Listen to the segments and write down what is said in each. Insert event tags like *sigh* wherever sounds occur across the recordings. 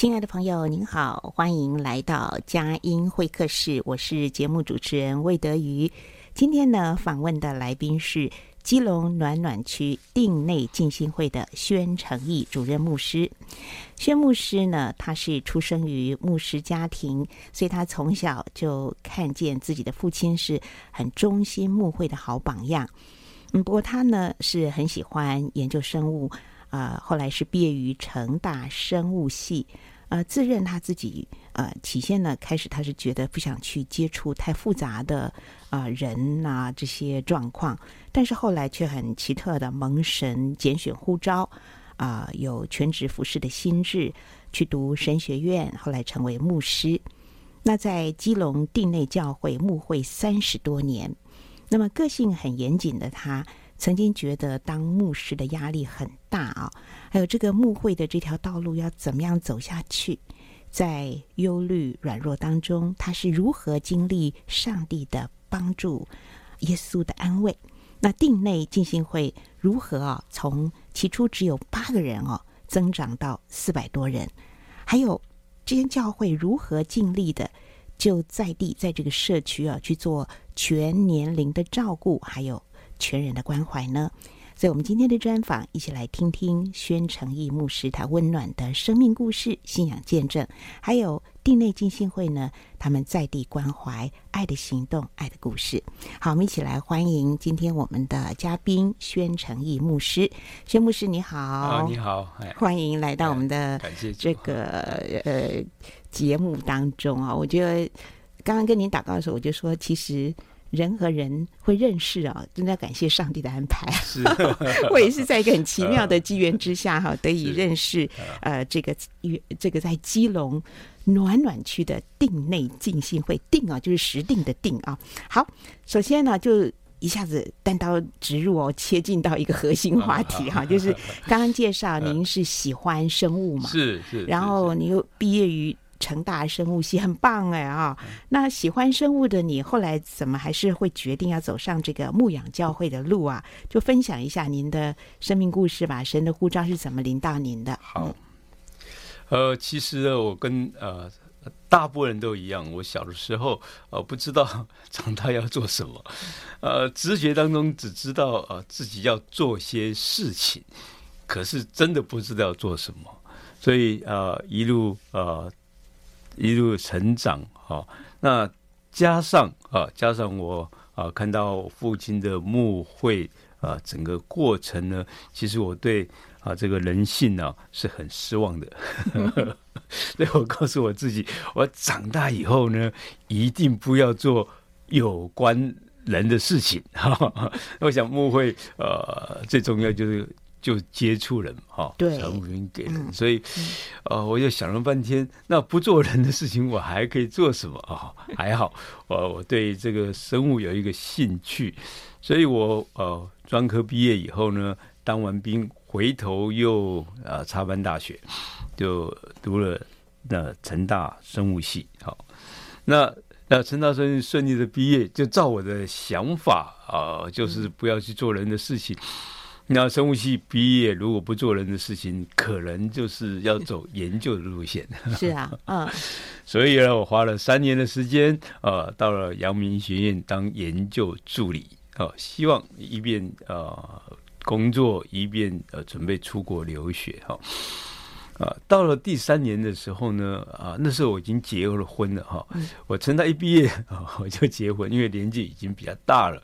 亲爱的朋友，您好，欢迎来到佳音会客室，我是节目主持人魏德瑜。今天呢，访问的来宾是基隆暖暖区定内浸信会的宣诚义主任牧师。宣牧师呢，他是出生于牧师家庭，所以他从小就看见自己的父亲是很忠心牧会的好榜样。嗯，不过他呢是很喜欢研究生物。啊、后来是毕业于成大生物系，呃，自认他自己呃，起先呢，开始他是觉得不想去接触太复杂的啊、人啊这些状况，但是后来却很奇特的蒙神拣选呼召，啊、有全职服饰的心志，去读神学院，后来成为牧师。那在基隆定内教会牧会三十多年，那么个性很严谨的他。曾经觉得当牧师的压力很大啊，还有这个牧会的这条道路要怎么样走下去，在忧虑软弱当中，他是如何经历上帝的帮助、耶稣的安慰？那定内进行会如何啊？从起初只有八个人哦，增长到四百多人，还有这间教会如何尽力的就在地在这个社区啊去做全年龄的照顾，还有。全人的关怀呢？所以，我们今天的专访，一起来听听宣诚义牧师他温暖的生命故事、信仰见证，还有地内浸信会呢，他们在地关怀、爱的行动、爱的故事。好，我们一起来欢迎今天我们的嘉宾宣诚义牧师。宣牧师你好，啊，你好，欢迎来到我们的这个呃节目当中啊。我觉得刚刚跟您祷告的时候，我就说其实。人和人会认识啊，真的要感谢上帝的安排。是，*laughs* 我也是在一个很奇妙的机缘之下哈，得以认识呃这个这个在基隆暖暖区的定内浸信会，定啊就是实定的定啊。好，首先呢就一下子单刀直入哦，切进到一个核心话题哈，就是刚刚介绍 *laughs* 您是喜欢生物嘛？是是，然后你又毕业于。成大生物系很棒哎啊！那喜欢生物的你，后来怎么还是会决定要走上这个牧养教会的路啊？就分享一下您的生命故事吧。神的呼召是怎么临到您的？好，呃，其实，我跟呃大部分人都一样，我小的时候呃不知道长大要做什么，*laughs* 呃，直觉当中只知道呃自己要做些事情，可是真的不知道要做什么，所以呃一路呃。一路成长，哈，那加上啊，加上我啊，看到父亲的墓会啊，整个过程呢，其实我对啊这个人性呢是很失望的，*laughs* 所以我告诉我自己，我长大以后呢，一定不要做有关人的事情。哈，我想墓会呃，最重要就是。就接触人哈，对，传福音给人，嗯、所以，嗯、呃，我就想了半天，那不做人的事情，我还可以做什么啊？*laughs* 还好，我我对这个生物有一个兴趣，所以我呃专科毕业以后呢，当完兵回头又呃插班大学，就读了那成大生物系。好，那那成大生顺利的毕业，就照我的想法啊、呃，就是不要去做人的事情。那生物系毕业，如果不做人的事情，可能就是要走研究的路线。*laughs* 是啊，嗯，*laughs* 所以呢，我花了三年的时间，呃，到了阳明医学院当研究助理，呃，希望一边呃工作，一边呃准备出国留学，哈、呃，啊，到了第三年的时候呢，啊，那时候我已经结了婚了，哈、呃，我成大一毕业啊，我就结婚，因为年纪已经比较大了，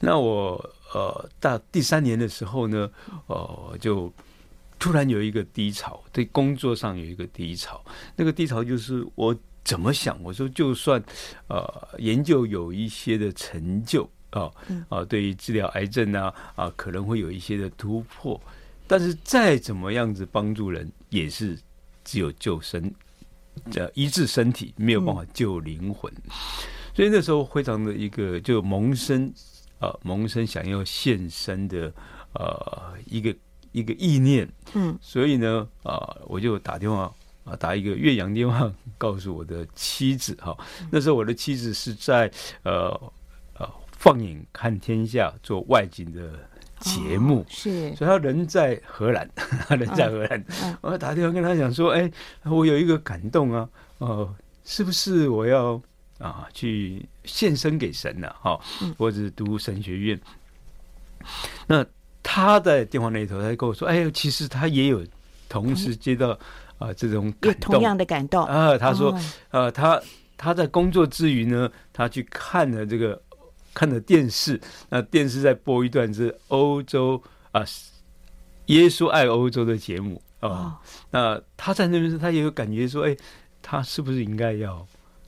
那我。呃，到第三年的时候呢，呃，就突然有一个低潮，对工作上有一个低潮。那个低潮就是我怎么想，我说就算呃研究有一些的成就啊啊、对于治疗癌症啊啊、呃，可能会有一些的突破，但是再怎么样子帮助人，也是只有救身，呃，医治身体，没有办法救灵魂。所以那时候非常的一个就萌生。呃，萌生想要献身的呃一个一个意念，嗯，所以呢，啊、呃，我就打电话啊、呃，打一个岳阳电话，告诉我的妻子哈、哦。那时候我的妻子是在呃呃放眼看天下做外景的节目，哦、是，所以他人在荷兰，*laughs* 他人在荷兰，嗯、我打电话跟他讲说，哎，我有一个感动啊，哦、呃，是不是我要？啊，去献身给神了，哈，或者是读神学院。那他在电话那头，他就跟我说：“哎，其实他也有同时接到啊这种感动，同样的感动啊。”他说：“呃，他他在工作之余呢，他去看了这个看了电视，那电视在播一段是欧洲啊，耶稣爱欧洲的节目啊。那他在那边，他也有感觉说：哎，他是不是应该要？”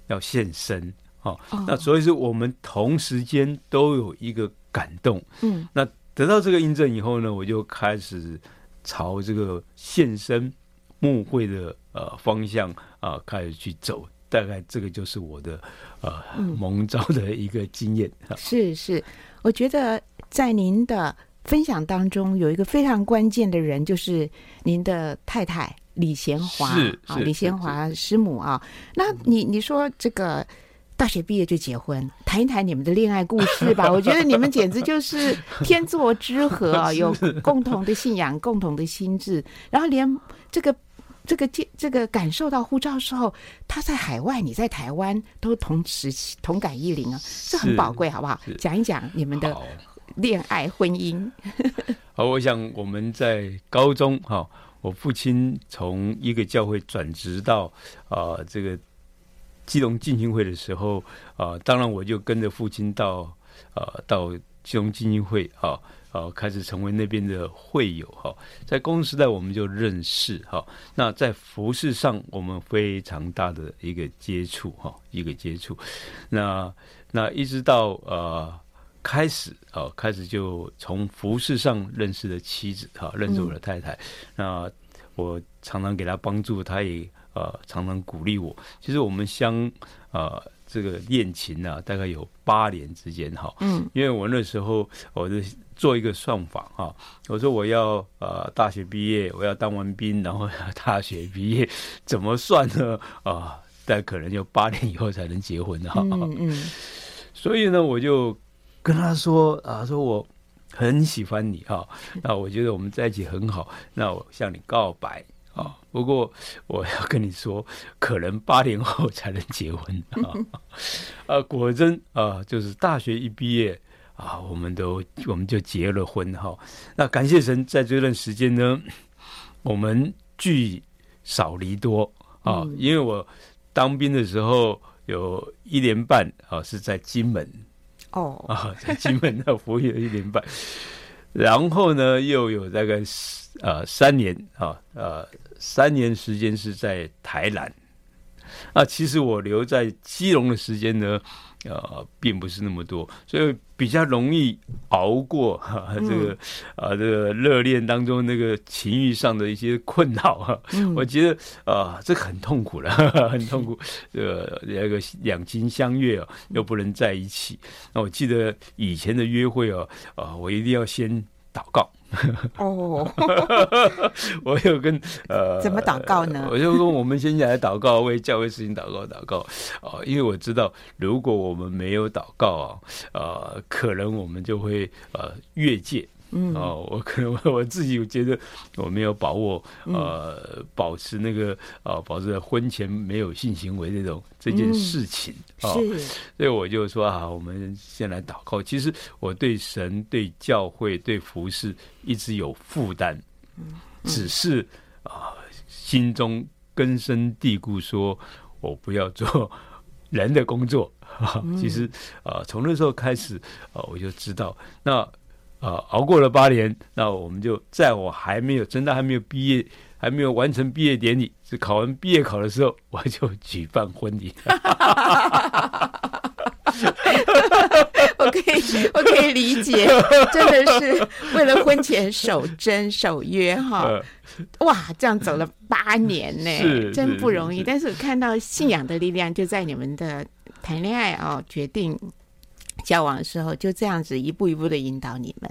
要献身，好，那所以是我们同时间都有一个感动，嗯，那得到这个印证以后呢，我就开始朝这个献身牧会的呃方向啊、呃、开始去走，大概这个就是我的呃蒙召的一个经验。*laughs* 是是，我觉得在您的分享当中有一个非常关键的人，就是您的太太。李贤华啊，李贤华师母啊，那你你说这个大学毕业就结婚，谈一谈你们的恋爱故事吧。*laughs* 我觉得你们简直就是天作之合啊，有共同的信仰，共同的心智，然后连这个这个这个感受到护照的时候，他在海外，你在台湾，都同时同感一灵啊，这很宝贵，好不好？讲一讲你们的恋爱婚姻。*laughs* 好，我想我们在高中哈。我父亲从一个教会转职到啊、这个基隆浸信会的时候啊、当然我就跟着父亲到啊、到基隆浸信会啊啊开始成为那边的会友哈，在工时代我们就认识哈，那在服饰上我们非常大的一个接触哈，一个接触，那那一直到呃。开始啊，开始就从服饰上认识了妻子哈，认识我的太太。嗯、那我常常给她帮助，她也呃常常鼓励我。其实我们相呃这个恋情呢、啊，大概有八年之间哈。嗯，因为我那时候我就做一个算法哈，我说我要呃大学毕业，我要当完兵，然后大学毕业 *laughs* 怎么算呢？啊，但可能就八年以后才能结婚哈。嗯嗯，所以呢，我就。跟他说啊，说我很喜欢你哈，那 *laughs* 我觉得我们在一起很好，那我向你告白啊。不过我要跟你说，可能八年后才能结婚啊。*laughs* 啊，果真啊，就是大学一毕业啊，我们都我们就结了婚哈。那感谢神，在这段时间呢，我们聚少离多啊，因为我当兵的时候有一年半啊是在金门。哦 *laughs* 啊，在金门那服役了一年半，*laughs* 然后呢，又有大概呃三年啊呃三年时间是在台南。啊，其实我留在基隆的时间呢，呃，并不是那么多，所以比较容易熬过哈、啊、*laughs* 这个啊这个热恋当中那个情欲上的一些困扰哈。嗯、我觉得啊，这个很痛苦了，*laughs* 很痛苦。呃，那个两情相悦啊，又不能在一起。那我记得以前的约会哦，啊，我一定要先祷告。哦，*laughs* 我有跟呃，怎么祷告呢？我就跟我们先来祷告，为教会事情祷告祷告啊，因为我知道，如果我们没有祷告啊，呃，可能我们就会呃越界嗯，哦，我可能我自己觉得我没有把握，呃，保持那个呃，保持婚前没有性行为这种这件事情啊，是，所以我就说啊，我们先来祷告。其实我对神、对教会、对服事一直有负担，只是啊，心中根深蒂固，说我不要做人的工作。*laughs* 其实啊，从那时候开始啊，我就知道那。啊，熬过了八年，那我们就在我还没有真的还没有毕业，还没有完成毕业典礼，是考完毕业考的时候，我就举办婚礼。*laughs* 我可以，我可以理解，真的是为了婚前守贞守约哈。*laughs* 哇，这样走了八年呢，*laughs* 真不容易。但是我看到信仰的力量就在你们的谈恋爱哦，决定。交往的时候就这样子一步一步的引导你们。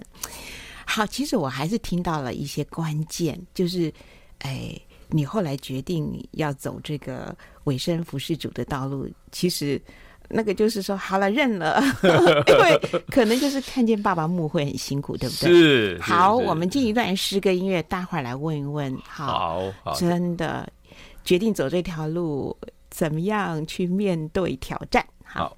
好，其实我还是听到了一些关键，就是，哎，你后来决定要走这个委身服饰主的道路，其实那个就是说好了认了，*laughs* 因为可能就是看见爸爸墓会很辛苦，对不对？是。好，我们进一段诗歌音乐，待会儿来问一问。好，好，真的决定走这条路，怎么样去面对挑战？好。好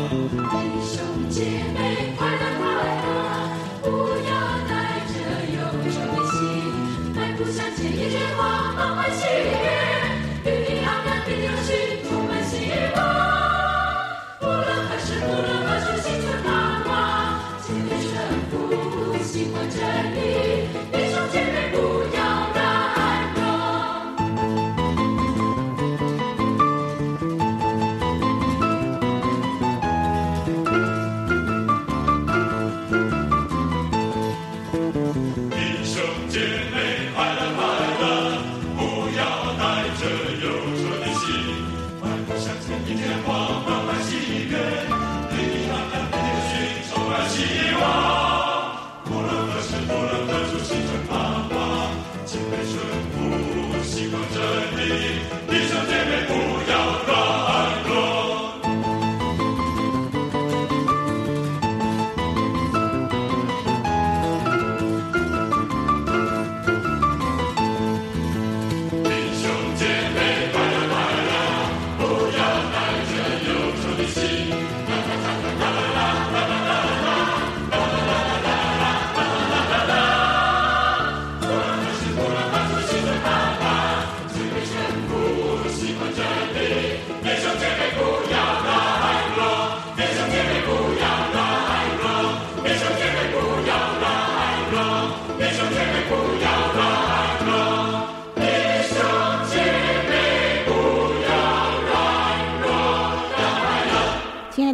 Sieg unter me.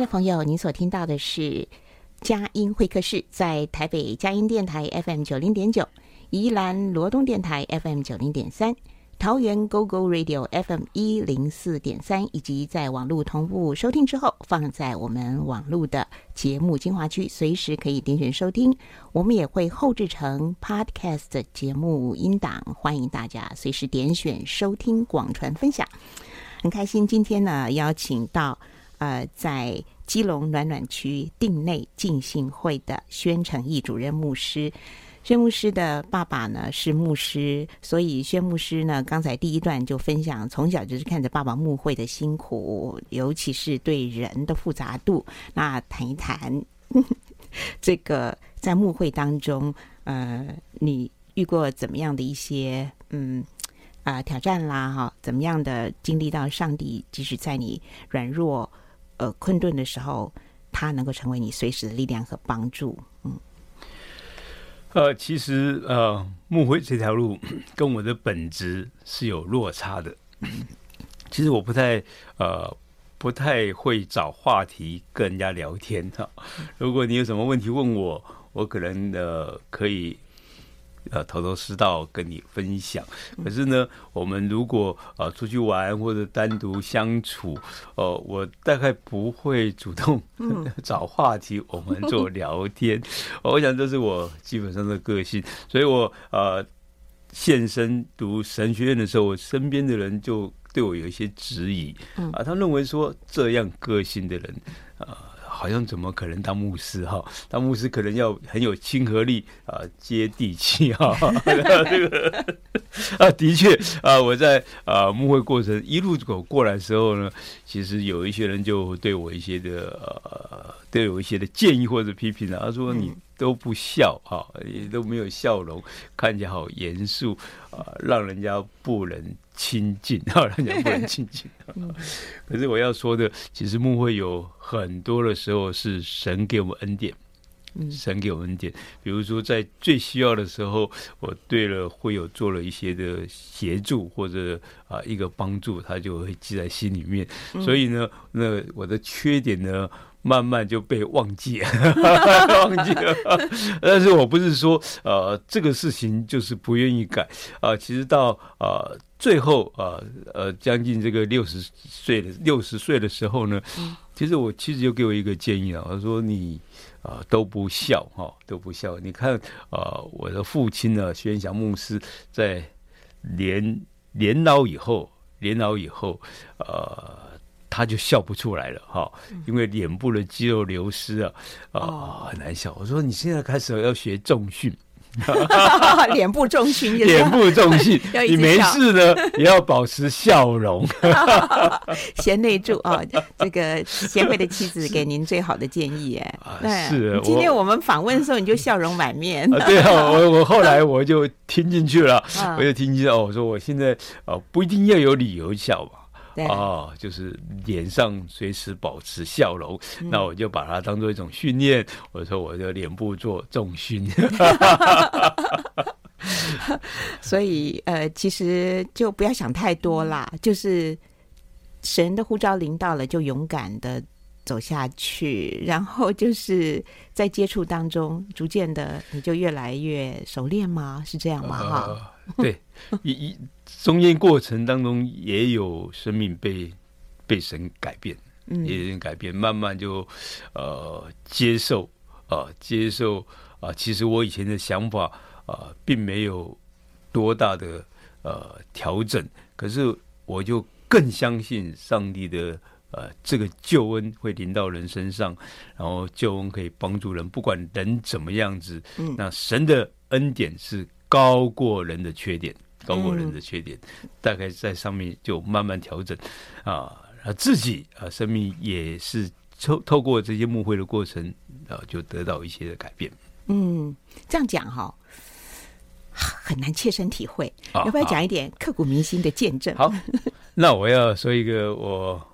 朋友，您所听到的是佳音会客室，在台北佳音电台 FM 九零点九，宜兰罗东电台 FM 九零点三，桃园 GO GO Radio FM 一零四点三，以及在网络同步收听之后，放在我们网络的节目精华区，随时可以点选收听。我们也会后制成 Podcast 节目音档，欢迎大家随时点选收听、广传分享。很开心今天呢，邀请到呃在。基隆暖暖区定内浸信会的宣诚义主任牧师，宣牧师的爸爸呢是牧师，所以宣牧师呢刚才第一段就分享，从小就是看着爸爸牧会的辛苦，尤其是对人的复杂度。*laughs* 那谈一谈这个在牧会当中，呃，你遇过怎么样的一些嗯啊、挑战啦？哈，怎么样的经历到上帝，即使在你软弱。呃，困顿的时候，他能够成为你随时的力量和帮助。嗯，呃，其实呃，牧会这条路 *coughs* 跟我的本质是有落差的。其实我不太呃，不太会找话题跟人家聊天哈。如果你有什么问题问我，我可能呃可以。呃，头头是道跟你分享。可是呢，我们如果呃出去玩或者单独相处，呃，我大概不会主动 *laughs* 找话题，我们做聊天。*laughs* 我想这是我基本上的个性，所以我呃。现身读神学院的时候，我身边的人就对我有一些质疑，啊，他认为说这样个性的人，啊。好像怎么可能当牧师哈？*laughs* 当牧师可能要很有亲和力啊，接地气哈。*laughs* 这个 *laughs* 啊，的确啊，我在啊牧会过程一路走过来的时候呢，其实有一些人就对我一些的呃，都有一些的建议或者批评啊，他说你都不笑啊，也都没有笑容，看起来好严肃啊，让人家不能。亲近啊，让人家不能亲近。可是我要说的，其实牧会有很多的时候是神给我们恩典，神给我们恩典。比如说在最需要的时候，我对了会有做了一些的协助或者啊一个帮助，他就会记在心里面。所以呢，那我的缺点呢，慢慢就被忘记了，*laughs* 忘记了。*laughs* 但是我不是说呃这个事情就是不愿意改啊、呃，其实到呃最后啊呃，呃将近这个六十岁的六十岁的时候呢，其实我妻子就给我一个建议啊，我说你啊、呃、都不孝哈、哦、都不孝，你看啊、呃、我的父亲呢宣祥牧师在年年老以后年老以后呃。他就笑不出来了哈，因为脸部的肌肉流失啊，啊、哦、很难笑。我说你现在开始要学重训，*laughs* 脸部重训，脸部重训，*laughs* 你没事呢 *laughs* 也要保持笑容，贤内助啊，这个贤惠的妻子给您最好的建议哎，对，是。今天我们访问的时候你就笑容满面，对啊，我我后来我就听进去了，我就听进去哦，我说我现在哦不一定要有理由笑吧。哦，就是脸上随时保持笑容，嗯、那我就把它当做一种训练。我说我的脸部做重训，*laughs* 所以呃，其实就不要想太多啦，就是神的呼召临到了，就勇敢的走下去，然后就是在接触当中，逐渐的你就越来越熟练吗？是这样吗？哈、呃，对，一一。中间过程当中也有生命被被神改变，嗯，也有人改变，慢慢就呃接受啊、呃、接受啊、呃。其实我以前的想法啊、呃，并没有多大的呃调整，可是我就更相信上帝的呃这个救恩会临到人身上，然后救恩可以帮助人，不管人怎么样子，嗯，那神的恩典是高过人的缺点。高过人的缺点，嗯、大概在上面就慢慢调整啊，自己啊，生命也是透透过这些幕会的过程啊，就得到一些的改变。嗯，这样讲哈，很难切身体会，啊、要不要讲一点刻骨铭心的见证？好，那我要说一个我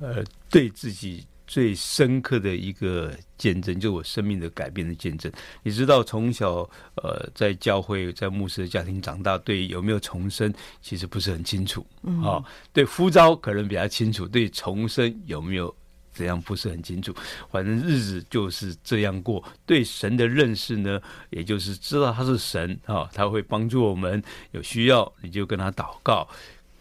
呃对自己。最深刻的一个见证，就是我生命的改变的见证。你知道，从小呃在教会、在牧师的家庭长大，对有没有重生其实不是很清楚啊、嗯哦。对呼召可能比较清楚，对重生有没有怎样不是很清楚。反正日子就是这样过。对神的认识呢，也就是知道他是神啊、哦，他会帮助我们。有需要你就跟他祷告。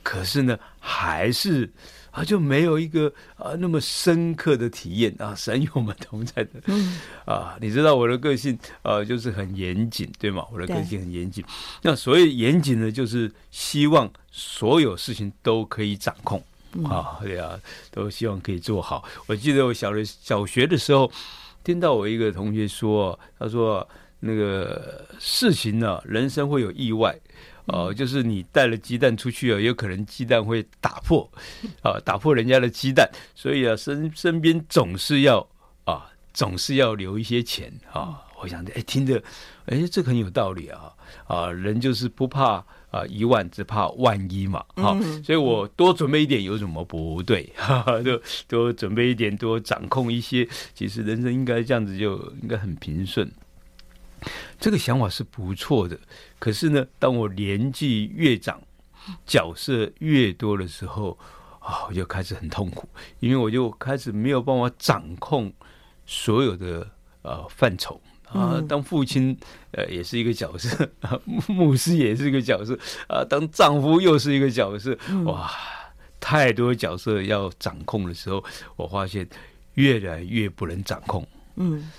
可是呢，还是。他就没有一个啊那么深刻的体验啊，神与我们同在的，嗯、啊，你知道我的个性啊，就是很严谨，对吗？我的个性很严谨。那所谓严谨呢，就是希望所有事情都可以掌控、嗯、啊，对啊，都希望可以做好。我记得我小的小学的时候，听到我一个同学说，他说那个事情呢、啊，人生会有意外。哦，就是你带了鸡蛋出去啊，有可能鸡蛋会打破，啊，打破人家的鸡蛋，所以啊，身身边总是要啊，总是要留一些钱啊。我想着，哎，听着，哎，这很有道理啊，啊，人就是不怕啊一万，只怕万一嘛，哈、啊，所以我多准备一点有什么不对？哈哈，多多准备一点，多掌控一些，其实人生应该这样子就应该很平顺。这个想法是不错的，可是呢，当我年纪越长，角色越多的时候，啊，我就开始很痛苦，因为我就开始没有办法掌控所有的呃范畴啊。当父亲呃也是一个角色，牧师也是一个角色啊，当丈夫又是一个角色，哇，太多角色要掌控的时候，我发现越来越不能掌控。嗯。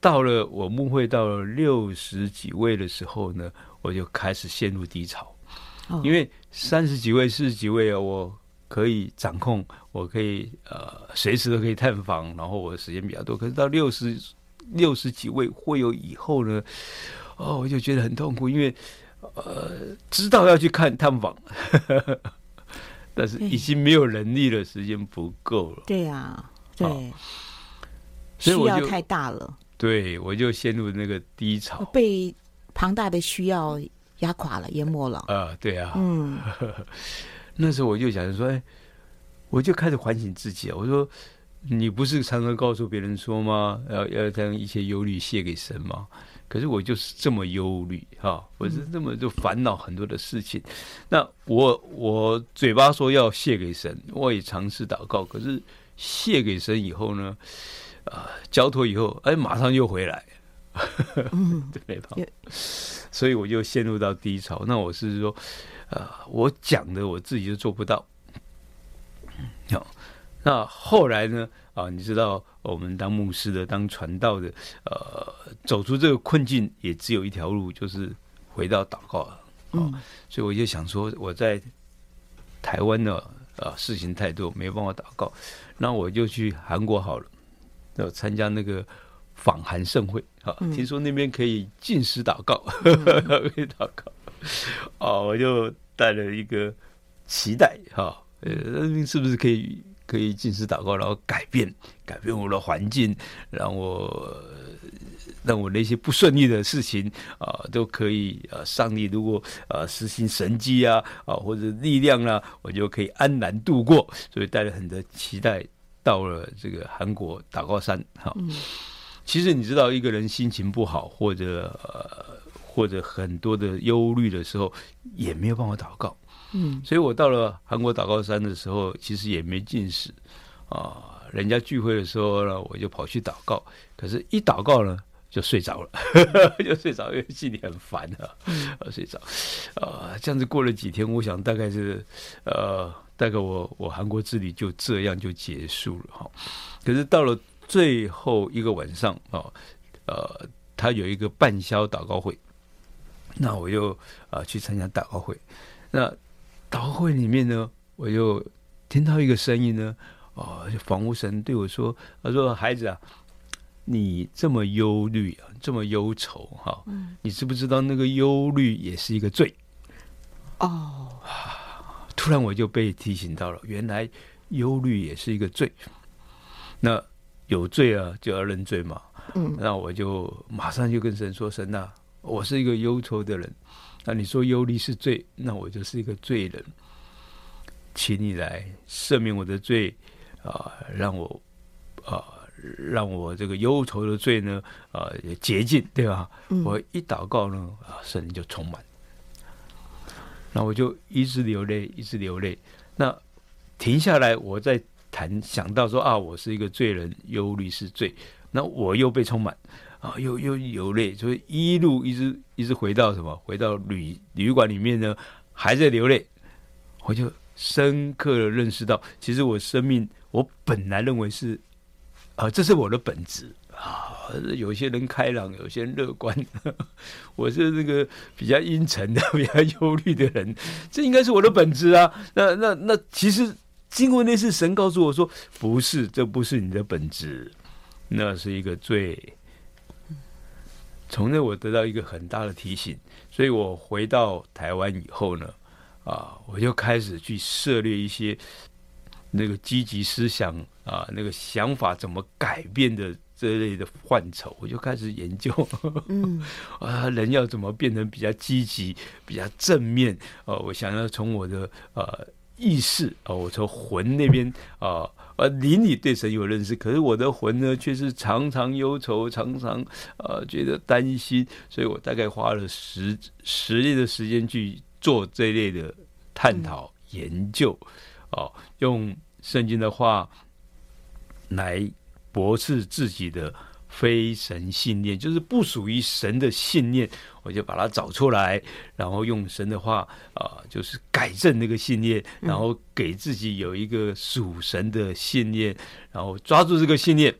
到了我牧会到了六十几位的时候呢，我我就开始陷入低潮。哦、因为三十几位、四十几位啊，我可以掌控，我可以呃随时都可以探访，然后我的时间比较多。可是到六十六十几位会有以后呢，哦，我就觉得很痛苦，因为呃知道要去看探访，*laughs* 但是已经没有能力了，时间不够了。对呀、啊，对，需要太大了。对，我就陷入那个低潮，被庞大的需要压垮了，淹没了。啊、呃，对啊，嗯，*laughs* 那时候我就想说，哎，我就开始反省自己啊。我说，你不是常常告诉别人说吗？要要将一切忧虑卸给神吗？可是我就是这么忧虑哈，我是这么就烦恼很多的事情。嗯、那我我嘴巴说要卸给神，我也尝试祷告，可是卸给神以后呢？啊，交托以后，哎，马上又回来，嗯，*laughs* 对，没办法，所以我就陷入到低潮。那我是说，呃，我讲的我自己就做不到。好，那后来呢？啊，你知道，我们当牧师的、当传道的，呃，走出这个困境也只有一条路，就是回到祷告了。嗯，所以我就想说，我在台湾呢，啊，事情太多，没办法祷告，那我就去韩国好了。要参加那个访韩盛会啊，嗯、听说那边可以禁食祷告，*laughs* 嗯、可以祷告，哦，我就带了一个期待哈，呃，是不是可以可以禁食祷告，然后改变改变我的环境，让我让我那些不顺利的事情啊都可以啊，上帝如果啊实行神迹啊啊或者力量啊，我就可以安然度过，所以带了很多期待。到了这个韩国祷告山，哈，其实你知道，一个人心情不好，或者呃，或者很多的忧虑的时候，也没有办法祷告，嗯，所以我到了韩国祷告山的时候，其实也没进食啊。人家聚会的时候呢，我就跑去祷告，可是，一祷告呢，就睡着了，*laughs* 就睡着，因为心里很烦啊，*laughs* 睡着啊。这样子过了几天，我想大概是呃。大概我我韩国之旅就这样就结束了哈，可是到了最后一个晚上啊，呃，他有一个半宵祷告会，那我又啊去参加祷告会，那祷告会里面呢，我又听到一个声音呢，啊，房屋神对我说，他说孩子啊，你这么忧虑啊，这么忧愁哈，你知不知道那个忧虑也是一个罪？哦。突然我就被提醒到了，原来忧虑也是一个罪。那有罪啊，就要认罪嘛。嗯，那我就马上就跟神说：“神呐，我是一个忧愁的人。那你说忧虑是罪，那我就是一个罪人，请你来赦免我的罪啊，让我啊，让我这个忧愁的罪呢啊也洁净，对吧？嗯，我一祷告呢，啊，神就充满。”那我就一直流泪，一直流泪。那停下来，我再谈，想到说啊，我是一个罪人，忧虑是罪。那我又被充满啊，又又流泪，所以一路一直一直回到什么？回到旅旅馆里面呢，还在流泪。我就深刻的认识到，其实我生命，我本来认为是啊，这是我的本质。啊，有些人开朗，有些人乐观。*laughs* 我是那个比较阴沉的、*laughs* 比较忧虑的人，这应该是我的本质啊。那、那、那，其实经过那次，神告诉我说，不是，这不是你的本质，那是一个罪。从那我得到一个很大的提醒，所以我回到台湾以后呢，啊，我就开始去涉猎一些那个积极思想啊，那个想法怎么改变的。这一类的范畴，我就开始研究，嗯，*laughs* 啊，人要怎么变成比较积极、比较正面？哦、啊，我想要从我的呃意识啊，我从魂那边啊，呃，灵里对神有认识，可是我的魂呢，却是常常忧愁，常常呃觉得担心，所以我大概花了十十年的时间去做这一类的探讨、嗯、研究，哦、啊，用圣经的话来。驳斥自己的非神信念，就是不属于神的信念，我就把它找出来，然后用神的话啊、就是改正那个信念，然后给自己有一个属神的信念，然后抓住这个信念，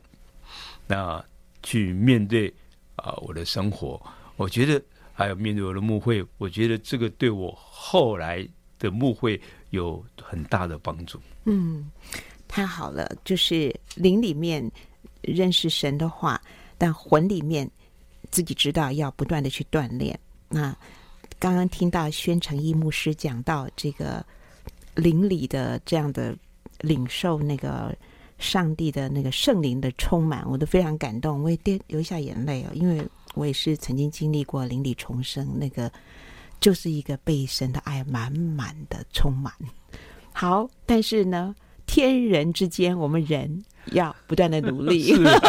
那去面对啊、我的生活。我觉得还有面对我的牧会，我觉得这个对我后来的牧会有很大的帮助。嗯，太好了，就是灵里面认识神的话，但魂里面自己知道要不断的去锻炼。那刚刚听到宣诚义牧师讲到这个灵里的这样的领受，那个上帝的那个圣灵的充满，我都非常感动，我也掉流下眼泪哦，因为。我也是曾经经历过灵里重生，那个就是一个被神的爱满满的充满。好，但是呢，天人之间，我们人要不断的努力，*laughs* 是啊、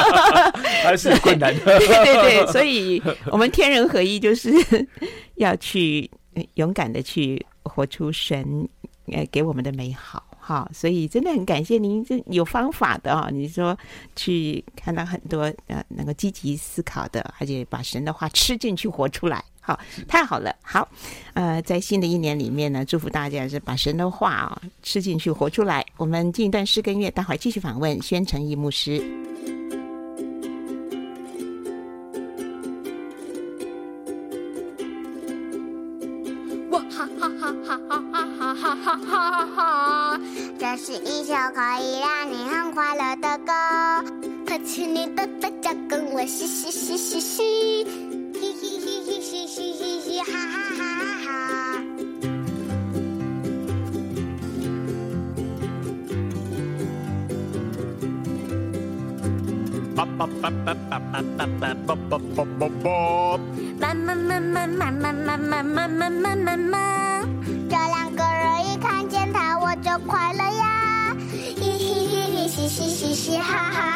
*laughs* 还是困难的。对对对，*laughs* 所以我们天人合一，就是要去勇敢的去活出神呃给我们的美好。好，所以真的很感谢您，这有方法的啊！你说去看到很多呃能够积极思考的，而且把神的话吃进去活出来，好，太好了。好，呃，在新的一年里面呢，祝福大家是把神的话啊吃进去活出来。我们进一段诗歌音乐，待会儿继续访问宣城义牧师。是一首可以让你很快乐的歌，抬起你的嘴角跟我嘻嘻嘻嘻嘻，嘻嘻嘻嘻嘻嘻嘻嘻，哈哈哈哈哈。爸爸爸爸爸爸爸爸爸爸爸爸爸，妈妈妈妈妈妈妈妈妈妈妈妈妈，这两个人一看见他我就快乐呀。嘻嘻嘻嘻嘻嘻嘻哈哈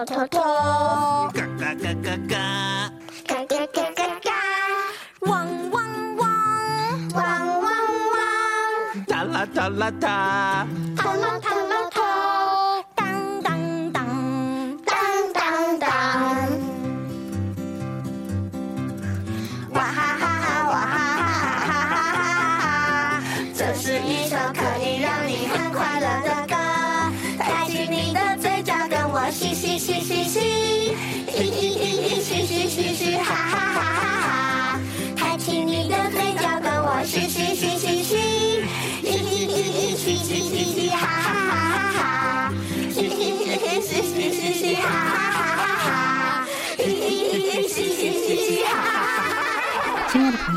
拖拖拖拖拖，嘎嘎嘎嘎嘎，嘎嘎嘎嘎嘎，汪汪汪，汪汪汪，哒啦哒啦哒，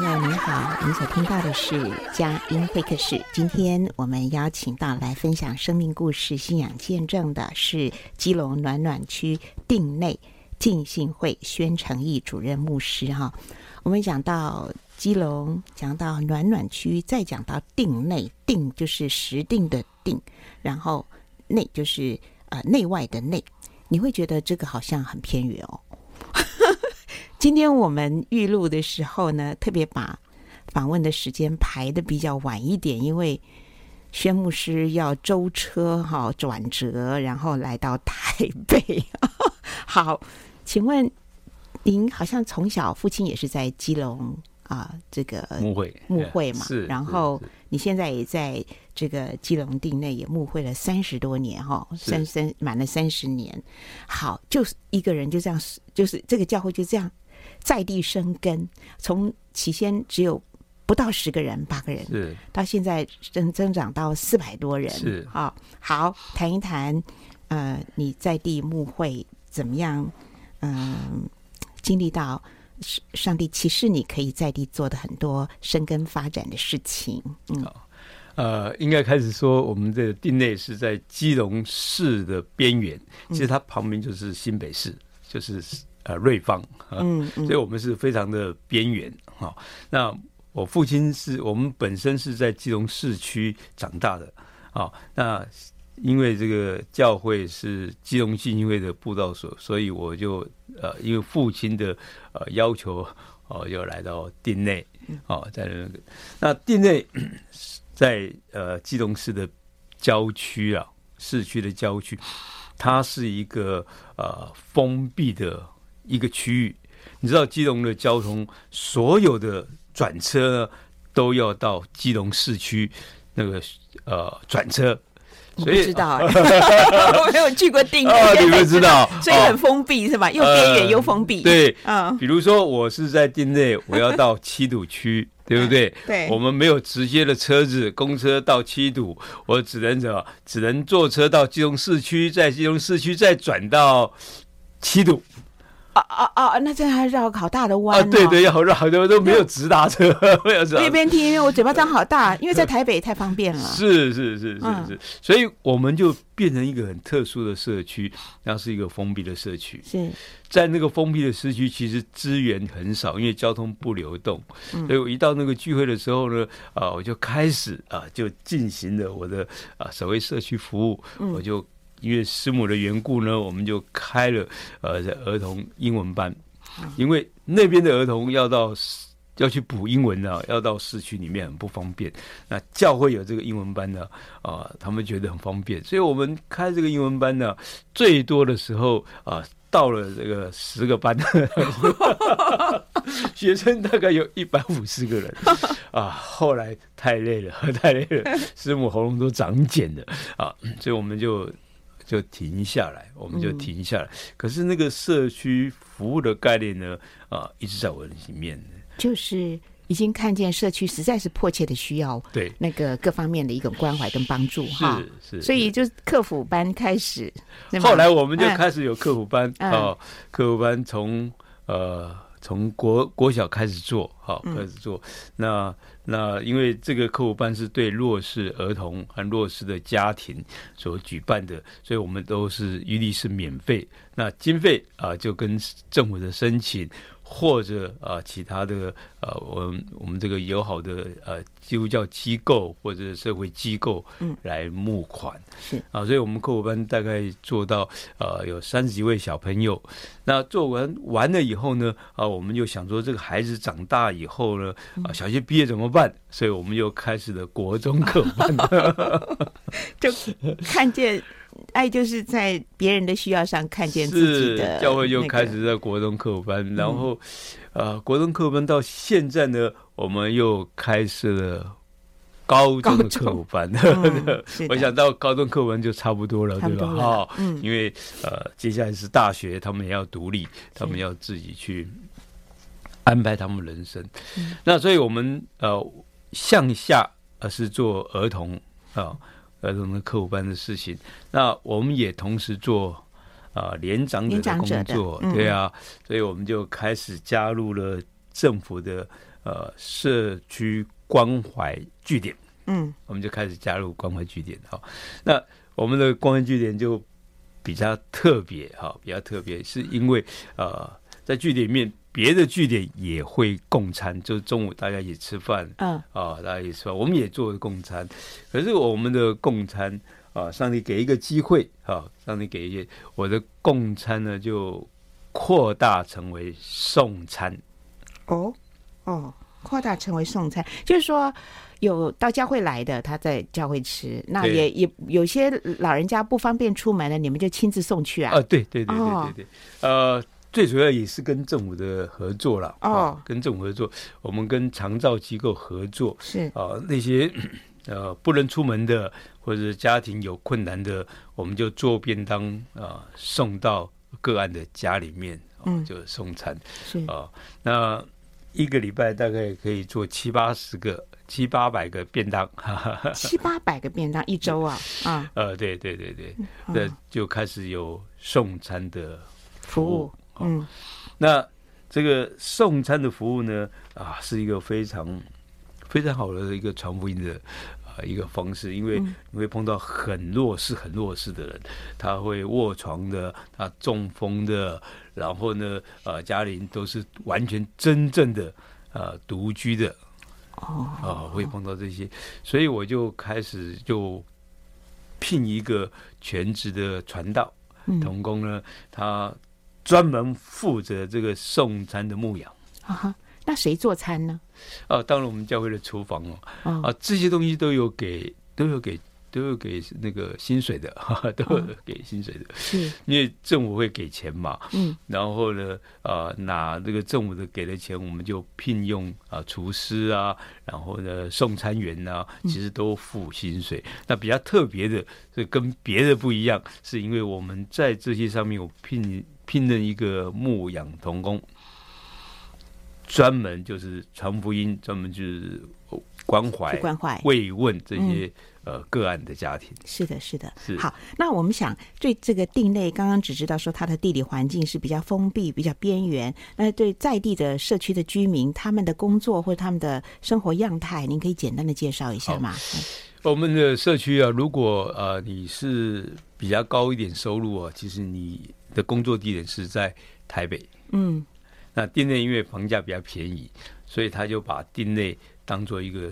朋友您好，您所听到的是佳音会客室。今天我们邀请到来分享生命故事、信仰见证的是基隆暖暖区定内浸信会宣诚义主任牧师哈。我们讲到基隆，讲到暖暖区，再讲到定内，定就是时定的定，然后内就是呃内外的内，你会觉得这个好像很偏远哦。今天我们预录的时候呢，特别把访问的时间排的比较晚一点，因为宣牧师要舟车哈转折，然后来到台北。*laughs* 好，请问您好像从小父亲也是在基隆啊，这个牧会牧会嘛，是。然后你现在也在这个基隆定内也牧会了三十多年哈，三三满了三十年。好，就是一个人就这样，就是这个教会就这样。在地生根，从起先只有不到十个人、八个人，是到现在增增长到四百多人，是啊。好，谈一谈，呃，你在地牧会怎么样？嗯、呃，经历到上帝启示你可以在地做的很多生根发展的事情。嗯，呃，应该开始说，我们的定内是在基隆市的边缘，其实它旁边就是新北市，就是。呃瑞芳，嗯，嗯，所以我们是非常的边缘哈。那我父亲是我们本身是在基隆市区长大的啊。那因为这个教会是基隆信义会的布道所，所以我就呃因为父亲的呃要求哦，要来到店内哦，在那个那店内 *clears throat* 在呃基隆市的郊区啊，市区的郊区，它是一个呃封闭的一个区域。你知道基隆的交通，所有的转车呢都要到基隆市区那个呃转车。我不知道、欸，*laughs* *laughs* 我没有去过定点。哦，你们知道，*laughs* 所以很封闭是吧？又边缘又封闭。对，嗯，比如说我是在定内，我要到七堵区，对不对？对，我们没有直接的车子，公车到七堵，我只能怎么？只能坐车到基隆市区，在基隆市区再转到七堵。啊啊啊！那这样还绕好大的弯啊！对对，要绕好多都没有直达车，*laughs* 没有直达。一边听，因为我嘴巴张好大，因为在台北太方便了。是是是是是，所以我们就变成一个很特殊的社区，然后是一个封闭的社区。是在那个封闭的社区，其实资源很少，因为交通不流动。所以我一到那个聚会的时候呢，啊，我就开始啊，就进行了我的啊所谓社区服务，我就。因为师母的缘故呢，我们就开了呃儿童英文班，因为那边的儿童要到要去补英文呢，要到市区里面很不方便。那教会有这个英文班呢，啊、呃，他们觉得很方便，所以我们开这个英文班呢，最多的时候啊、呃，到了这个十个班，学生大概有一百五十个人啊。后来太累了，太累了，师母喉咙都长茧了啊，所以我们就。就停下来，我们就停下来。嗯、可是那个社区服务的概念呢，啊，一直在我的里面。就是已经看见社区实在是迫切的需要，对那个各方面的一种关怀跟帮助哈。是是，所以就客服班开始。后来我们就开始有客服班啊、嗯哦，客服班从呃。从国国小开始做，好开始做。嗯、那那因为这个客户班是对弱势儿童和弱势的家庭所举办的，所以我们都是一律是免费。那经费啊，就跟政府的申请。或者啊，其他的呃，我们我们这个友好的呃基督教机构或者社会机构，嗯，来募款是啊，所以我们课辅班大概做到呃有三十几位小朋友。那做完完了以后呢，啊，我们就想说这个孩子长大以后呢，啊，小学毕业怎么办？所以我们又开始了国中课班，*laughs* *laughs* 就看见。爱就是在别人的需要上看见自己的、那个。教会就开始在国中课班，嗯、然后，呃，国中课班到现在呢，我们又开设了高中的课班。嗯、我想到高中课班就差不多了，对吧？哈，嗯，因为呃，接下来是大学，他们也要独立，他们要自己去安排他们人生。嗯、那所以我们呃向下呃是做儿童啊。呃儿童的课辅班的事情，那我们也同时做啊年长者的工作，嗯、对啊，所以我们就开始加入了政府的呃社区关怀据点，嗯，我们就开始加入关怀据点，好，那我们的关怀据点就比较特别，哈，比较特别，是因为呃在据点里面。别的据点也会共餐，就是中午大家一起吃饭，嗯，啊，大家一起吃饭，我们也做共餐。可是我们的共餐啊，上帝给一个机会，啊，上帝给一些，我的共餐呢就扩大成为送餐。哦哦，扩大成为送餐，就是说有到教会来的，他在教会吃，那也也有些老人家不方便出门了，你们就亲自送去啊？啊，对对对对对对，哦、呃。最主要也是跟政府的合作了哦、啊，跟政府合作，我们跟长照机构合作是。啊，那些 *clears throat* 呃不能出门的或者家庭有困难的，我们就做便当啊送到个案的家里面，啊、就送餐是。啊，那一个礼拜大概可以做七八十个、七八百个便当，七八百个便当一周啊？*laughs* 啊。呃对对对对，那就开始有送餐的服务。嗯，那这个送餐的服务呢，啊，是一个非常非常好的一个传福音的啊一个方式，因为你会碰到很弱势、很弱势的人，他会卧床的，他中风的，然后呢，呃，家里都是完全真正的呃独居的，哦，啊，会碰到这些，所以我就开始就聘一个全职的传道童工呢，他专门负责这个送餐的牧羊。啊那谁做餐呢？啊，当然我们教会的厨房哦，哦。啊，这些东西都有给，都有给，都有给那个薪水的，*laughs* 都有给薪水的，是。因为政府会给钱嘛，嗯，然后呢，啊，拿这个政府的给的钱，我们就聘用啊厨师啊，然后呢送餐员啊，其实都付薪水。嗯、那比较特别的是跟别的不一样，是因为我们在这些上面有聘聘任一个牧养童工。专门就是传福音，专门就是关怀、关怀、慰问这些、嗯、呃个案的家庭。是的，是的，是。好，那我们想对这个定内，刚刚只知道说它的地理环境是比较封闭、比较边缘。那对在地的社区的居民，他们的工作或者他们的生活样态，您可以简单的介绍一下吗？我们的社区啊，如果呃你是比较高一点收入啊，其实你的工作地点是在台北。嗯。那店内因为房价比较便宜，所以他就把店内当做一个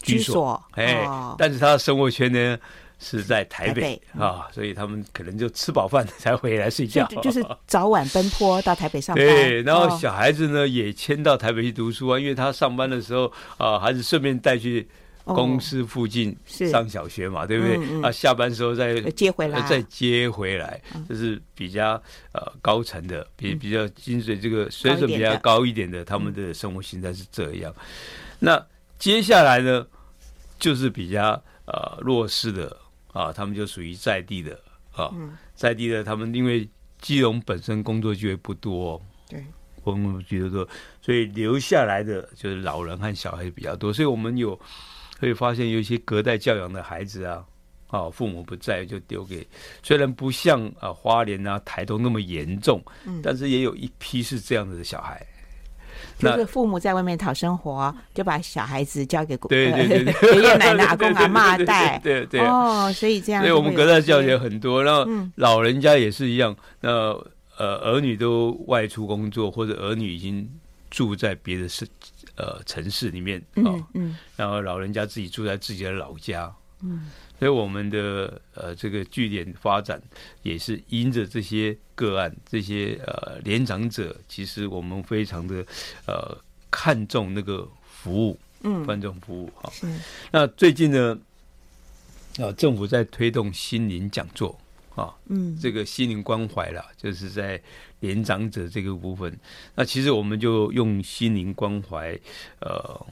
居所，哎，但是他的生活圈呢是在台北啊，所以他们可能就吃饱饭才回来睡觉，就是早晚奔波到台北上班。对，然后小孩子呢也迁到台北去读书啊，因为他上班的时候啊，还是顺便带去。公司附近上小学嘛，对不对？啊，下班时候再接回来，再接回来，这是比较呃高层的，比比较薪水这个水准比较高一点的，他们的生活形态是这样。那接下来呢，就是比较呃弱势的啊，他们就属于在地的啊，在地的他们因为基隆本身工作机会不多，对，工作机会多，所以留下来的就是老人和小孩比较多，所以我们有。会发现有一些隔代教养的孩子啊，啊，父母不在就丢给，虽然不像啊花莲啊台东那么严重，嗯，但是也有一批是这样子的小孩，就是父母在外面讨生活，就把小孩子交给对对对爷爷奶奶、*laughs* 阿公阿妈带，对对哦，所以这样，所以我们隔代教育很多，然后老人家也是一样，那呃儿女都外出工作，或者儿女已经住在别的市。呃，城市里面啊，嗯嗯、然后老人家自己住在自己的老家，嗯，所以我们的呃这个据点发展也是因着这些个案，这些呃年长者，其实我们非常的呃看重那个服务，嗯，看重服务哈。是。那最近呢，啊，政府在推动心灵讲座啊，嗯，这个心灵关怀了，就是在。年长者这个部分，那其实我们就用心灵关怀，呃，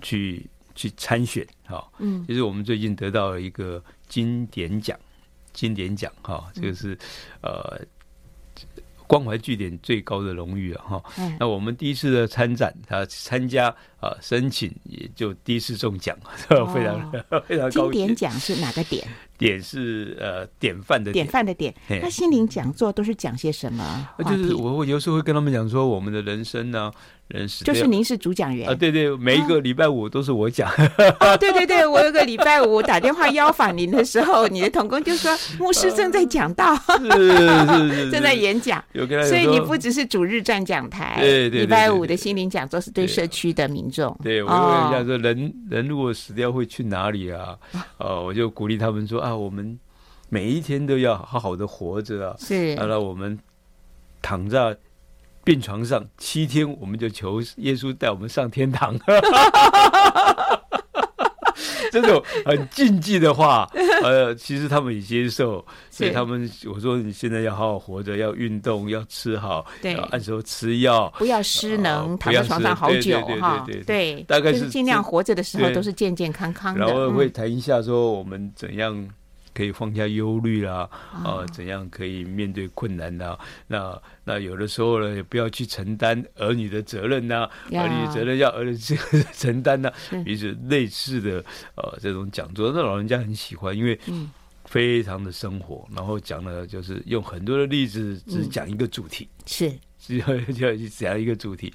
去去参选哈。嗯，其实我们最近得到了一个经典奖，经典奖哈，这个是呃。关怀据点最高的荣誉啊！哈，那我们第一次的参展，他参加啊申请，也就第一次中奖，*laughs* 非常非常高。经典奖是哪个点？点是呃典范的典范的典。那心灵讲座都是讲些什么？就是我我有时候会跟他们讲说，我们的人生呢。就是您是主讲员啊，对对，每一个礼拜五都是我讲。哦，对对对，我有个礼拜五打电话邀访您的时候，你的同工就说 *laughs* 牧师正在讲道，是是 *laughs* 是，正在演讲。所以你不只是主日站讲台，对对，礼拜五的心灵讲座是对社区的民众。对，我问一下说，人人如果死掉会去哪里啊？哦，我就鼓励他们说啊，我们每一天都要好好的活着啊，是，然后我们躺在。病床上七天，我们就求耶稣带我们上天堂。*laughs* 这种很禁忌的话，*laughs* 呃，其实他们也接受，所以他们我说你现在要好好活着，要运动，要吃好，对，按时候吃药，不要失能，躺在床上好久哈。对，大概是尽量活着的时候都是健健康康的。然后会谈一下说我们怎样。可以放下忧虑啦，啊，怎样可以面对困难呢？那那有的时候呢，也不要去承担儿女的责任呐，儿女的责任要儿子承担呐，于是类似的呃这种讲座，那老人家很喜欢，因为非常的生活，然后讲了就是用很多的例子，只讲一个主题，是只要要只要一个主题，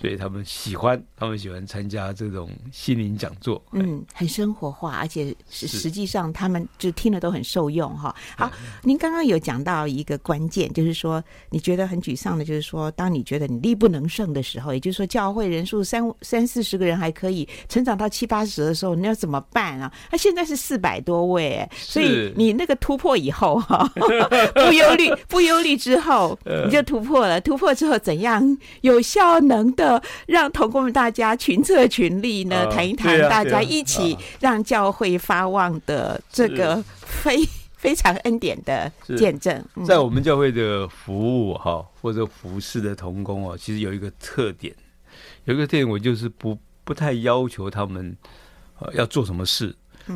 所以他们喜欢，他们喜欢参加这种心灵讲座。嗯，很生活化，而且实实际上他们就听了都很受用哈。好，您刚刚有讲到一个关键，就是说你觉得很沮丧的，就是说当你觉得你力不能胜的时候，也就是说教会人数三三四十个人还可以成长到七八十的时候，你要怎么办啊？那现在是四百多位，所以你那个突破以后哈，*laughs* 不忧虑，不忧虑之后你就突破了，突破。之后怎样有效能的让同工们大家群策群力呢？谈一谈，大家一起让教会发旺的这个非 *laughs* 非常恩典的见证。在我们教会的服务哈，或者服侍的童工啊，其实有一个特点，有一个特点，我就是不不太要求他们要做什么事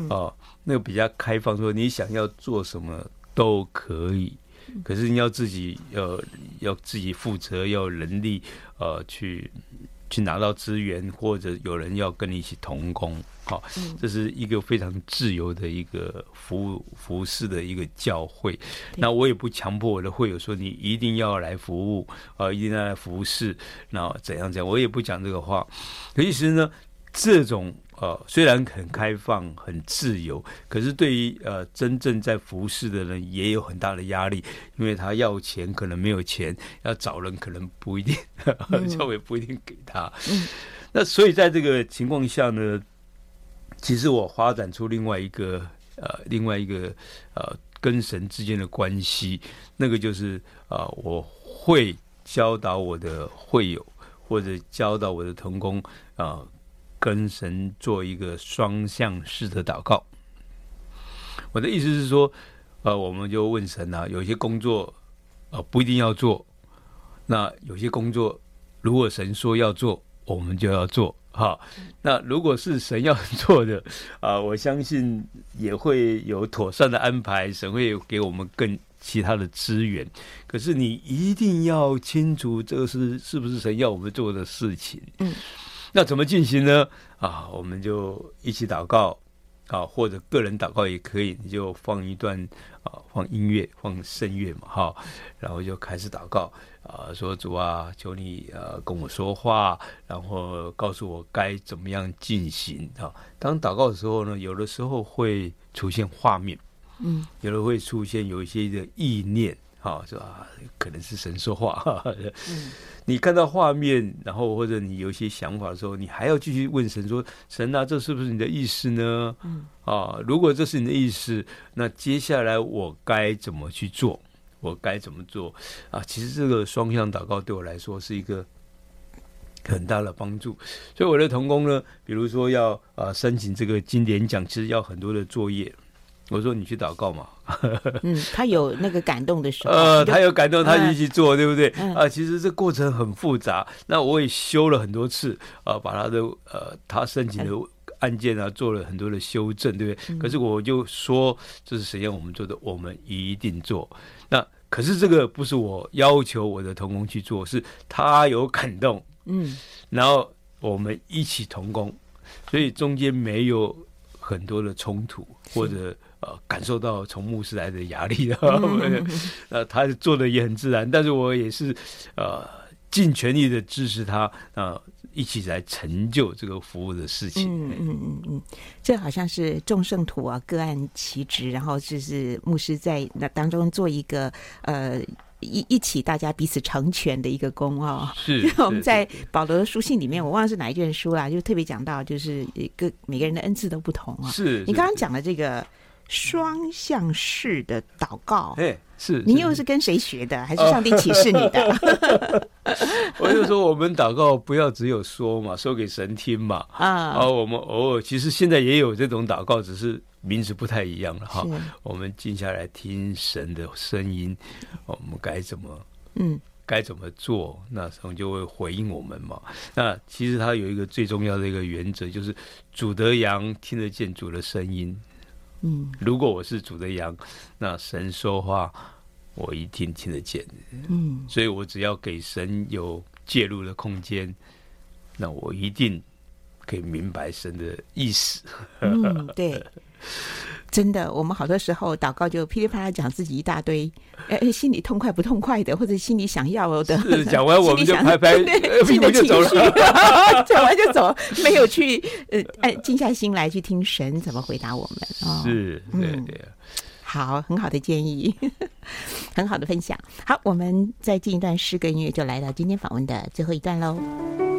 啊，那个比较开放，说你想要做什么都可以。可是你要自己要要自己负责，要有能力呃去去拿到资源，或者有人要跟你一起同工，好，这是一个非常自由的一个服务服侍的一个教会。那我也不强迫我的会友说你一定要来服务，呃，一定要来服侍，那怎样怎样，我也不讲这个话。可其实呢，这种。呃，虽然很开放、很自由，可是对于呃真正在服侍的人也有很大的压力，因为他要钱可能没有钱，要找人可能不一定，*laughs* 教会不一定给他。嗯，那所以在这个情况下呢，其实我发展出另外一个呃另外一个呃跟神之间的关系，那个就是啊、呃，我会教导我的会友或者教导我的同工啊。呃跟神做一个双向式的祷告。我的意思是说，呃，我们就问神啊，有些工作呃不一定要做，那有些工作如果神说要做，我们就要做哈。那如果是神要做的啊，我相信也会有妥善的安排，神会给我们更其他的资源。可是你一定要清楚，这个是是不是神要我们做的事情？嗯。那怎么进行呢？啊，我们就一起祷告啊，或者个人祷告也可以。你就放一段啊，放音乐，放圣乐嘛，哈，然后就开始祷告啊，说主啊，求你呃跟我说话，然后告诉我该怎么样进行啊。当祷告的时候呢，有的时候会出现画面，嗯，有的会出现有一些的意念。好，是吧？可能是神说话。嗯，你看到画面，然后或者你有一些想法的时候，你还要继续问神说：“神啊，这是不是你的意思呢？”嗯，啊，如果这是你的意思，那接下来我该怎么去做？我该怎么做？啊，其实这个双向祷告对我来说是一个很大的帮助。所以我的童工呢，比如说要啊申请这个金典奖，其实要很多的作业。我说你去祷告嘛。嗯，他有那个感动的时候，*laughs* 呃，他有感动，他一起做，嗯、对不对？啊、呃，其实这过程很复杂。那我也修了很多次，啊、呃，把他的呃他申请的案件啊做了很多的修正，对不对？嗯、可是我就说，这是谁让我们做的，我们一定做。那可是这个不是我要求我的同工去做，是他有感动，嗯，然后我们一起同工，所以中间没有很多的冲突或者。呃，感受到从牧师来的压力的，嗯、*laughs* 呃，他做的也很自然，但是我也是呃尽全力的支持他，呃，一起来成就这个服务的事情。嗯嗯嗯嗯，这好像是众圣徒啊，各按其职，然后就是牧师在那当中做一个呃一一起大家彼此成全的一个工啊、哦。是，因为我们在保罗的书信里面，我忘了是哪一卷书啦，就特别讲到，就是一个每个人的恩赐都不同啊。是你刚刚讲的这个。双向式的祷告，哎，是你又是跟谁学的？还是上帝启示你的？*laughs* 我就说，我们祷告不要只有说嘛，说给神听嘛。啊，哦，我们偶尔其实现在也有这种祷告，只是名字不太一样了哈。我们静下来听神的声音，我们该怎么嗯，该怎么做，那神就会回应我们嘛。那其实它有一个最重要的一个原则，就是主的羊听得见主的声音。嗯，如果我是主的羊，那神说话，我一定听得见。嗯，所以我只要给神有介入的空间，那我一定可以明白神的意思。*laughs* 嗯，对。*laughs* 真的，我们好多时候祷告就噼里啪啦讲自己一大堆，哎，心里痛快不痛快的，或者心里想要的，是讲完我们就 *laughs* 拍拍自己 *laughs* 的情绪，讲完就走，没有去呃，哎，静下心来去听神怎么回答我们。哦、是，对对。好，很好的建议，很好的分享。好，我们再进一段诗歌音乐，就来到今天访问的最后一段喽。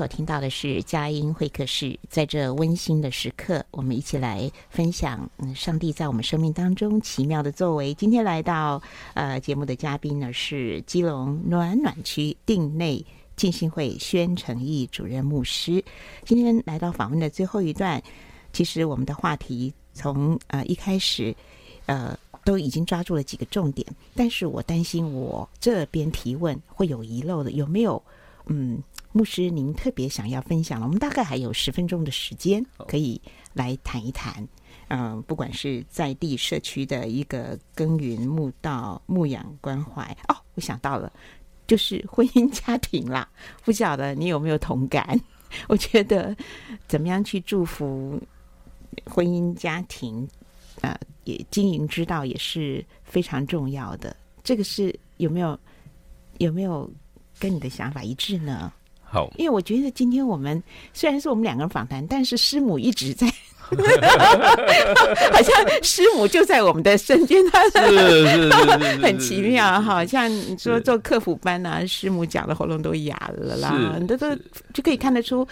所听到的是佳音会客室，在这温馨的时刻，我们一起来分享，嗯，上帝在我们生命当中奇妙的作为。今天来到呃节目的嘉宾呢是基隆暖暖区定内浸信会宣诚义主任牧师。今天来到访问的最后一段，其实我们的话题从呃一开始呃都已经抓住了几个重点，但是我担心我这边提问会有遗漏的，有没有？嗯。牧师，您特别想要分享了，我们大概还有十分钟的时间，可以来谈一谈。嗯、呃，不管是在地社区的一个耕耘、牧道、牧养、关怀。哦，我想到了，就是婚姻家庭啦。*laughs* 不晓得你有没有同感？*laughs* 我觉得怎么样去祝福婚姻家庭，呃，也经营之道也是非常重要的。这个是有没有有没有跟你的想法一致呢？好，因为我觉得今天我们虽然是我们两个人访谈，但是师母一直在，*laughs* 好像师母就在我们的身边，他是很奇妙，哈像你说做客服班啊，师母讲的喉咙都哑了啦，这都就可以看得出。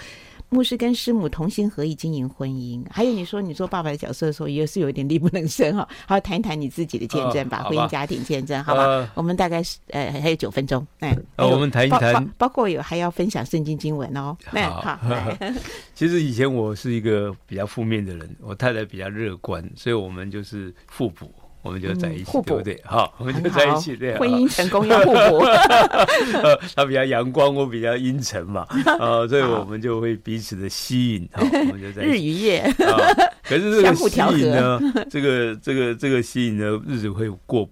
牧师跟师母同心合意经营婚姻，还有你说你做爸爸的角色的时候，也是有一点力不能胜哈。*laughs* 好，谈一谈你自己的见证吧，哦、婚姻家庭见证，好吧？呃、我们大概是呃还有九分钟，哎，我们谈一谈，包括有还要分享圣经经文哦。那好，好 *laughs* 其实以前我是一个比较负面的人，我太太比较乐观，所以我们就是互补。我们就在一起，嗯、对不对？好，我们就在一起，对。婚姻成功要互补。呃，*laughs* 他比较阳光，我比较阴沉嘛，呃，*laughs* 所以我们就会彼此的吸引，好，*laughs* 我们就在一起。日与夜。啊，可是这个吸引呢，这个这个这个吸引呢，日子会过。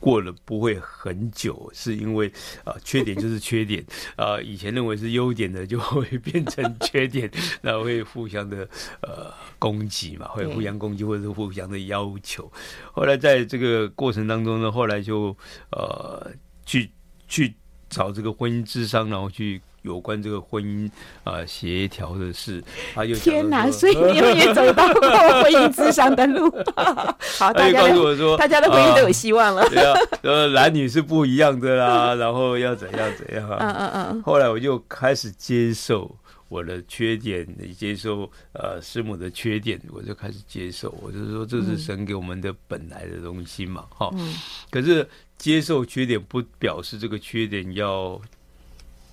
过了不会很久，是因为啊、呃，缺点就是缺点啊、*laughs* 呃，以前认为是优点的，就会变成缺点，*laughs* 然后会互相的呃攻击嘛，会互相攻击或者是互相的要求。后来在这个过程当中呢，后来就呃去去找这个婚姻智商，然后去有关这个婚姻啊协调的事。他又天哪，所以你们也走到过婚姻之上的路。*laughs* 好，大家告诉我说，大家的婚姻都有希望了。*laughs* 对啊，呃，男女是不一样的啦，*laughs* 然后要怎样怎样啊？嗯嗯嗯。后来我就开始接受。我的缺点，你接受呃师母的缺点，我就开始接受。我就说这是神给我们的本来的东西嘛，哈、嗯。可是接受缺点不表示这个缺点要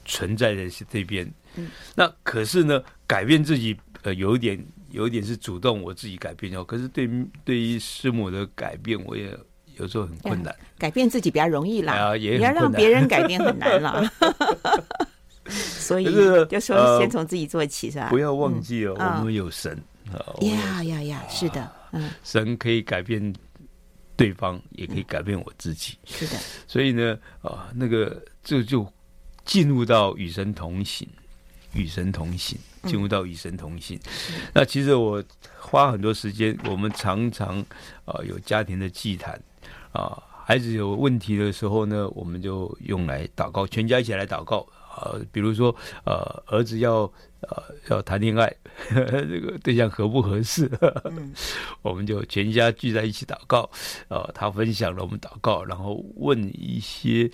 存在在这边。嗯。那可是呢，改变自己呃有一点有一点是主动我自己改变哦。可是对对于师母的改变，我也有时候很困难。嗯、改变自己比较容易啦，啊、也你要让别人改变很难了。*laughs* 所以就说先从自己做起是吧？不要忘记哦，我们有神呀呀呀！是的，嗯，神可以改变对方，也可以改变我自己。是的，所以呢，啊，那个这就进入到与神同行，与神同行，进入到与神同行。那其实我花很多时间，我们常常啊有家庭的祭坛啊，孩子有问题的时候呢，我们就用来祷告，全家一起来祷告。呃，比如说，呃，儿子要呃要谈恋爱，呵 *laughs* 呵这个对象合不合适？嗯、*laughs* 我们就全家聚在一起祷告。呃，他分享了我们祷告，然后问一些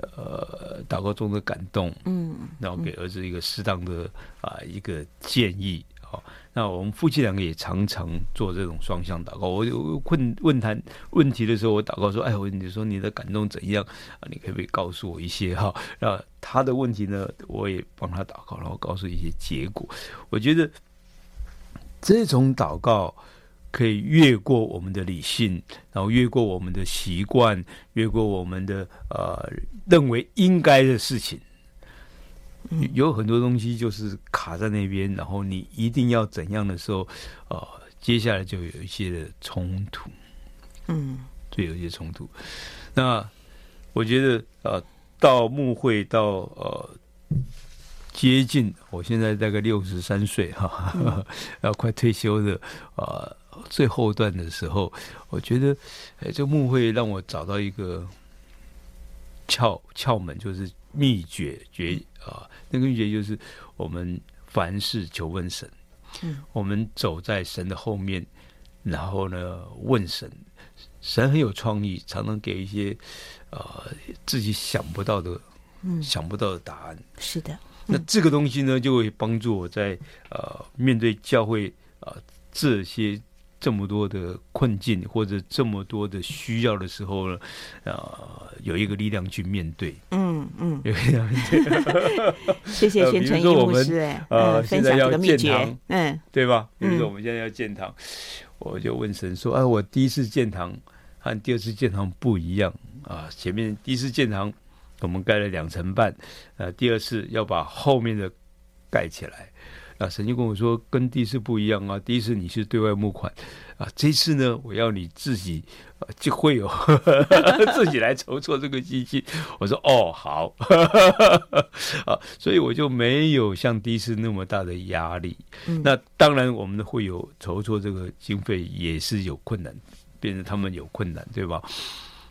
呃祷告中的感动，嗯，然后给儿子一个适当的啊、呃、一个建议。好，那我们夫妻两个也常常做这种双向祷告。我就问问他问题的时候，我祷告说：“哎，我你说你的感动怎样啊？你可不可以告诉我一些哈？”那他的问题呢，我也帮他祷告，然后告诉一些结果。我觉得这种祷告可以越过我们的理性，然后越过我们的习惯，越过我们的呃认为应该的事情。有很多东西就是卡在那边，然后你一定要怎样的时候，呃，接下来就有一些的冲突，嗯，就有一些冲突。那我觉得，呃，到牧会到呃接近，我现在大概六十三岁哈，*laughs* 要快退休的啊，呃，最后段的时候，我觉得，哎，这幕会让我找到一个窍窍门，就是秘诀诀。啊，那个秘诀就是我们凡事求问神，嗯，我们走在神的后面，然后呢问神，神很有创意，常常给一些呃自己想不到的，嗯，想不到的答案。是的，那这个东西呢，就会帮助我在呃面对教会啊、呃、这些。这么多的困境或者这么多的需要的时候呢，呃，有一个力量去面对。嗯嗯，有力量面对。谢谢宣诚义牧师，哎，呃，现在要建堂，嗯，对吧？比如说我们现在要建堂，我就问神说：“哎，我第一次建堂和第二次建堂不一样啊！前面第一次建堂我们盖了两层半，呃，第二次要把后面的盖起来。”啊，神就跟我说，跟第一次不一样啊！第一次你是对外募款，啊，这次呢，我要你自己啊，就会有 *laughs* 自己来筹措这个基金。我说哦，好，*laughs* 啊，所以我就没有像第一次那么大的压力。嗯、那当然，我们的会有筹措这个经费也是有困难，变成他们有困难，对吧？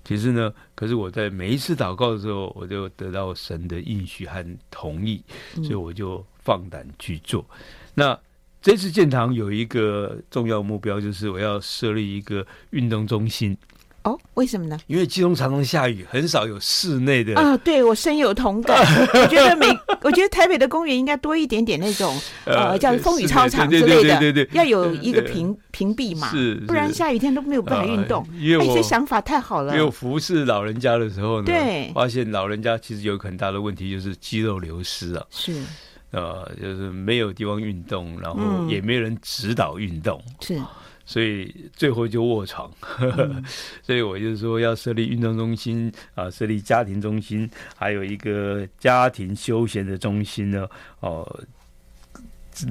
其实呢，可是我在每一次祷告的时候，我就得到神的应许和同意，所以我就。放胆去做。那这次建堂有一个重要目标，就是我要设立一个运动中心。哦，为什么呢？因为基隆常常下雨，很少有室内的啊。对，我深有同感。*laughs* 我觉得每，我觉得台北的公园应该多一点点那种呃，叫风雨操场之类的，对对对，要有一个屏屏蔽嘛，是，不然下雨天都没有办法运动。因为想法太好了。因为服侍老人家的时候呢，对，发现老人家其实有很大的问题，就是肌肉流失啊。是。呃，就是没有地方运动，然后也没人指导运动，嗯、是，所以最后就卧床。嗯、*laughs* 所以我就说要设立运动中心啊，设立家庭中心，还有一个家庭休闲的中心呢。哦、呃，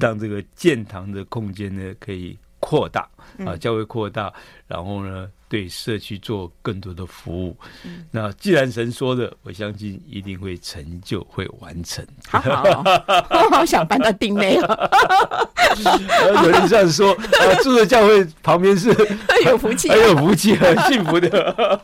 让这个建堂的空间呢可以扩大啊，教会扩大，然后呢。对社区做更多的服务，嗯、那既然神说的，我相信一定会成就，会完成。好好，我 *laughs* 好想搬到丁内了。有人这样说，啊、住的教会旁边是 *laughs* 很有福气，很有福气，很幸福的。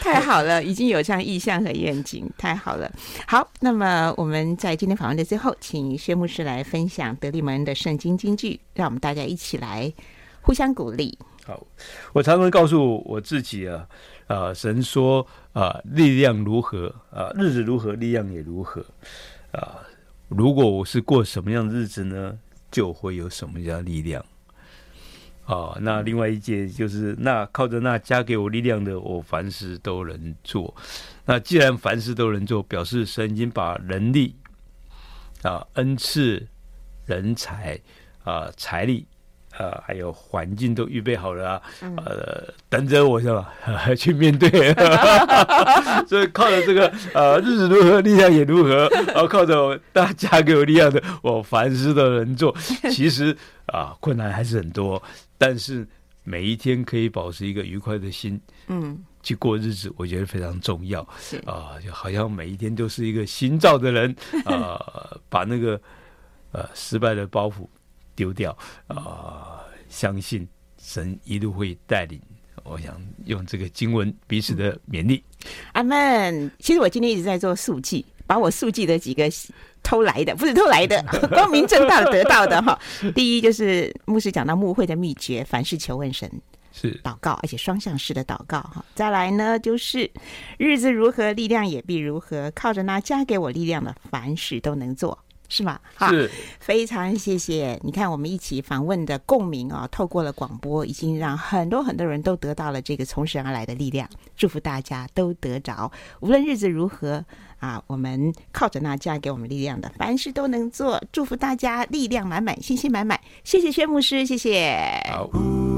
太好了，已经有这样意向和愿景，太好了。好，那么我们在今天访问的最后，请薛牧师来分享德利蒙恩的圣经金句，让我们大家一起来互相鼓励。好，我常常告诉我自己啊，啊、呃，神说啊、力量如何啊、日子如何，力量也如何啊、如果我是过什么样的日子呢，就会有什么样的力量。啊，那另外一节就是，那靠着那加给我力量的，我凡事都能做。那既然凡事都能做，表示神已经把能力啊、恩赐、人才啊、财力。啊，还有环境都预备好了啊，呃，等着我是吧？*laughs* 去面对，*laughs* 所以靠着这个呃，日子如何，力量也如何。然后靠着大家给我力量的，我凡事都能做。其实啊，困难还是很多，但是每一天可以保持一个愉快的心，嗯，去过日子，我觉得非常重要。是啊，就好像每一天都是一个新造的人 *laughs* 啊，把那个呃失败的包袱。丢掉啊、呃！相信神一路会带领。我想用这个经文彼此的勉励。阿门。其实我今天一直在做速记，把我速记的几个偷来的，不是偷来的，*laughs* 光明正大的得到的哈。第一就是牧师讲到牧会的秘诀，凡事求问神，是祷告，而且双向式的祷告哈。再来呢，就是日子如何，力量也必如何。靠着那加给我力量的，凡事都能做。是吗？哈，非常谢谢。你看，我们一起访问的共鸣啊，透过了广播，已经让很多很多人都得到了这个从神而来的力量。祝福大家都得着，无论日子如何啊，我们靠着那家给我们力量的，凡事都能做。祝福大家力量满满，信心满满。谢谢薛牧师，谢谢。好。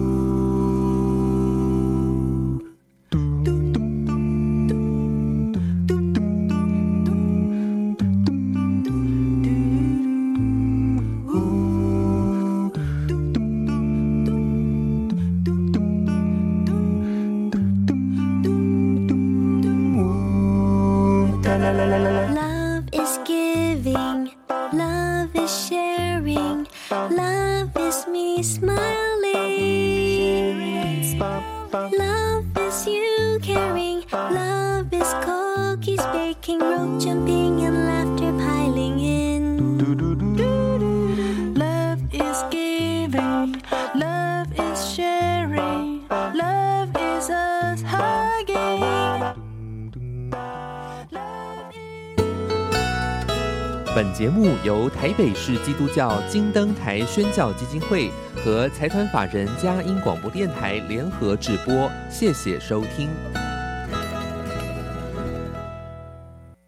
是基督教金灯台宣教基金会和财团法人嘉音广播电台联合直播，谢谢收听。